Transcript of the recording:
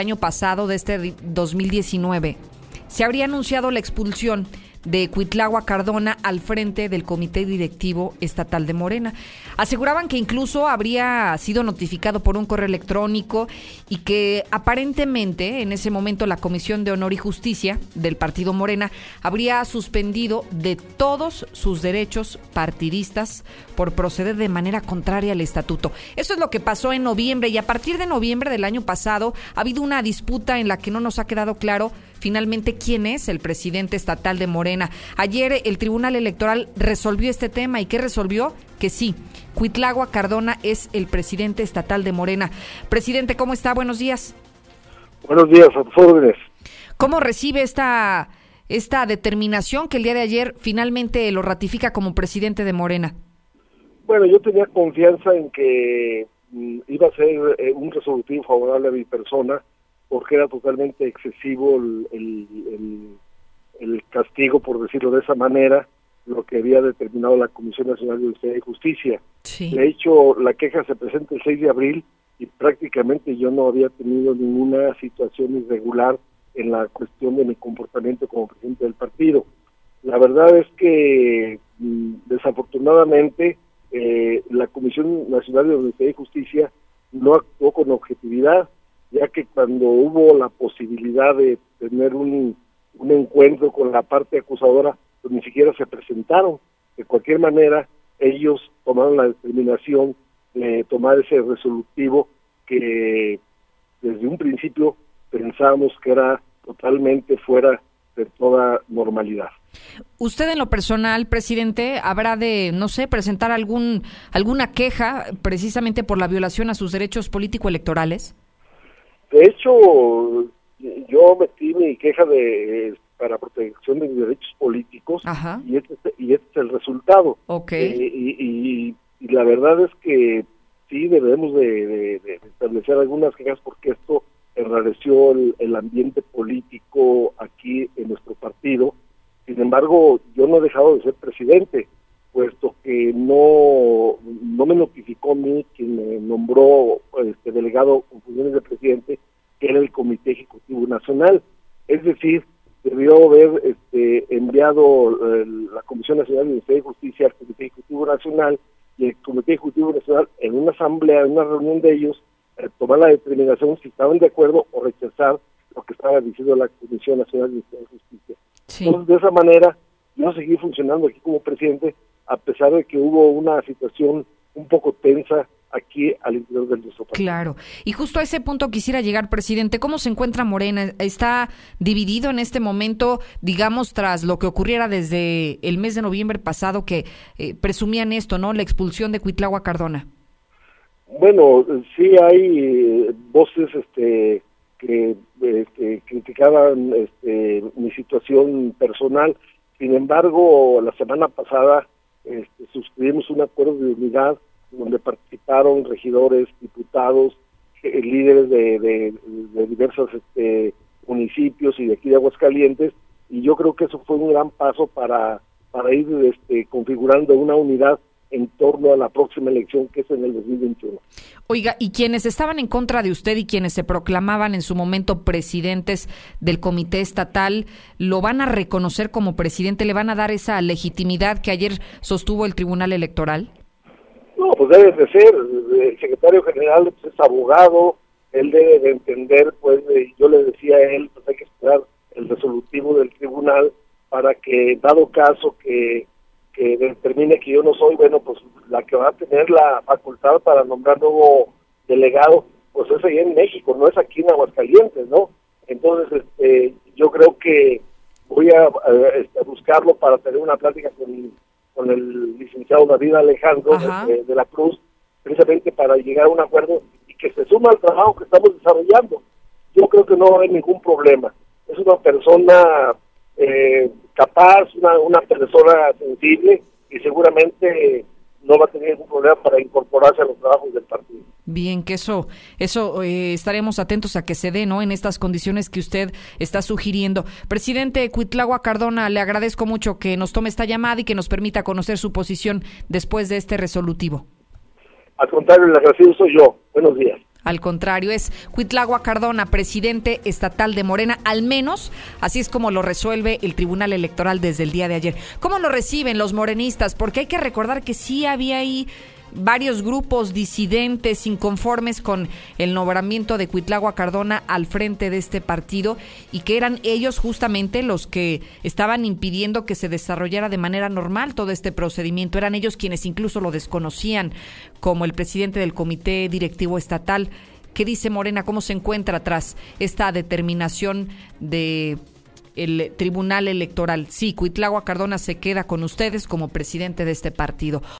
año pasado, de este 2019, se habría anunciado la expulsión de Cuitlagua Cardona al frente del Comité Directivo Estatal de Morena. Aseguraban que incluso habría sido notificado por un correo electrónico y que aparentemente en ese momento la Comisión de Honor y Justicia del Partido Morena habría suspendido de todos sus derechos partidistas por proceder de manera contraria al estatuto. Eso es lo que pasó en noviembre y a partir de noviembre del año pasado ha habido una disputa en la que no nos ha quedado claro finalmente quién es el presidente estatal de Morena. Ayer el Tribunal Electoral resolvió este tema y ¿qué resolvió? Que sí, Cuitlagua Cardona es el presidente estatal de Morena. Presidente, ¿cómo está? Buenos días. Buenos días, a tus órdenes. ¿Cómo recibe esta, esta determinación que el día de ayer finalmente lo ratifica como presidente de Morena? Bueno, yo tenía confianza en que mm, iba a ser eh, un resolutivo favorable a mi persona porque era totalmente excesivo el, el, castigo, por decirlo de esa manera, lo que había determinado la Comisión Nacional de Justicia y Justicia. De hecho, la queja se presenta el 6 de abril y prácticamente yo no había tenido ninguna situación irregular en la cuestión de mi comportamiento como presidente del partido. La verdad es que mm, desafortunadamente eh, la Comisión Nacional de Justicia y Justicia no actuó con objetividad ya que cuando hubo la posibilidad de tener un, un encuentro con la parte acusadora, pues ni siquiera se presentaron. De cualquier manera, ellos tomaron la determinación de tomar ese resolutivo que desde un principio pensábamos que era totalmente fuera de toda normalidad. Usted en lo personal, presidente, habrá de, no sé, presentar algún alguna queja precisamente por la violación a sus derechos político-electorales. De hecho, yo metí mi queja de para protección de mis derechos políticos y este, y este es el resultado. Okay. Eh, y, la verdad es que sí debemos de, establecer algunas quejas porque esto enrareció el, ambiente político aquí en nuestro partido. Sin embargo, yo no he dejado de ser presidente, puesto que no, no me notificó a mí quien me nombró este delegado con funciones de presidente, que era el Comité Ejecutivo Nacional. Es decir, debió haber este, enviado la Comisión Nacional de Justicia al Comité Ejecutivo Nacional y el Comité Ejecutivo Nacional en una asamblea, en una reunión de ellos, eh, tomar la determinación si estaban de acuerdo o rechazar lo que estaba diciendo la Comisión Nacional de Justicia. Entonces, de esa manera, yo seguí funcionando aquí como presidente, a pesar de que hubo una situación un poco tensa aquí al interior del nuestro Claro. Y justo a ese punto quisiera llegar, presidente. ¿Cómo se encuentra Morena? ¿Está dividido en este momento, digamos, tras lo que ocurriera desde el mes de noviembre pasado, que eh, presumían esto, ¿no? La expulsión de Cuitlagua Cardona. Bueno, sí hay eh, voces este, que este, criticaban este, mi situación personal. Sin embargo, la semana pasada este, suscribimos un acuerdo de unidad donde participaron regidores, diputados, eh, líderes de, de, diversos este, municipios y de aquí de Aguascalientes, y yo creo que eso fue un gran paso para, para ir este, configurando una unidad en torno a la próxima elección que es en el 2021. Oiga, y quienes estaban en contra de usted y quienes se proclamaban en su momento presidentes del comité estatal, ¿lo van a reconocer como presidente? ¿Le van a dar esa legitimidad que ayer sostuvo el Tribunal Electoral? Pues debe de ser, el secretario general pues, es abogado, él debe de entender, pues yo le decía a él, pues hay que esperar el resolutivo del tribunal para que, dado caso que, que determine que yo no soy, bueno, pues la que va a tener la facultad para nombrar nuevo delegado, pues es ahí en México, no es aquí en Aguascalientes, ¿no? Entonces, este, yo creo que voy a, este, buscarlo para tener una plática con con el licenciado David Alejandro de, la Cruz, precisamente para llegar a un acuerdo y que se suma al trabajo que estamos desarrollando. Yo creo que no hay ningún problema. Es una persona eh, capaz, una, una persona sensible y seguramente no va a tener ningún problema para incorporarse a los trabajos del partido. Bien, que eso, eso eh, estaremos atentos a que se dé, ¿no? En estas condiciones que usted está sugiriendo. Presidente Cuitlagua Cardona, le agradezco mucho que nos tome esta llamada y que nos permita conocer su posición después de este resolutivo. Al contrario, el agradecido soy yo. Buenos días. Al contrario, es Cuitlagua Cardona, presidente estatal de Morena, al menos así es como lo resuelve el Tribunal Electoral desde el día de ayer. ¿Cómo lo reciben los morenistas? Porque hay que recordar que sí había ahí varios grupos disidentes inconformes con el nombramiento de Cuitlagua Cardona al frente de este partido y que eran ellos justamente los que estaban impidiendo que se desarrollara de manera normal todo este procedimiento. Eran ellos quienes incluso lo desconocían, como el presidente del Comité Directivo Estatal. ¿Qué dice Morena? ¿Cómo se encuentra tras esta determinación de el Tribunal Electoral? Sí, Cuitlagua Cardona se queda con ustedes como presidente de este partido.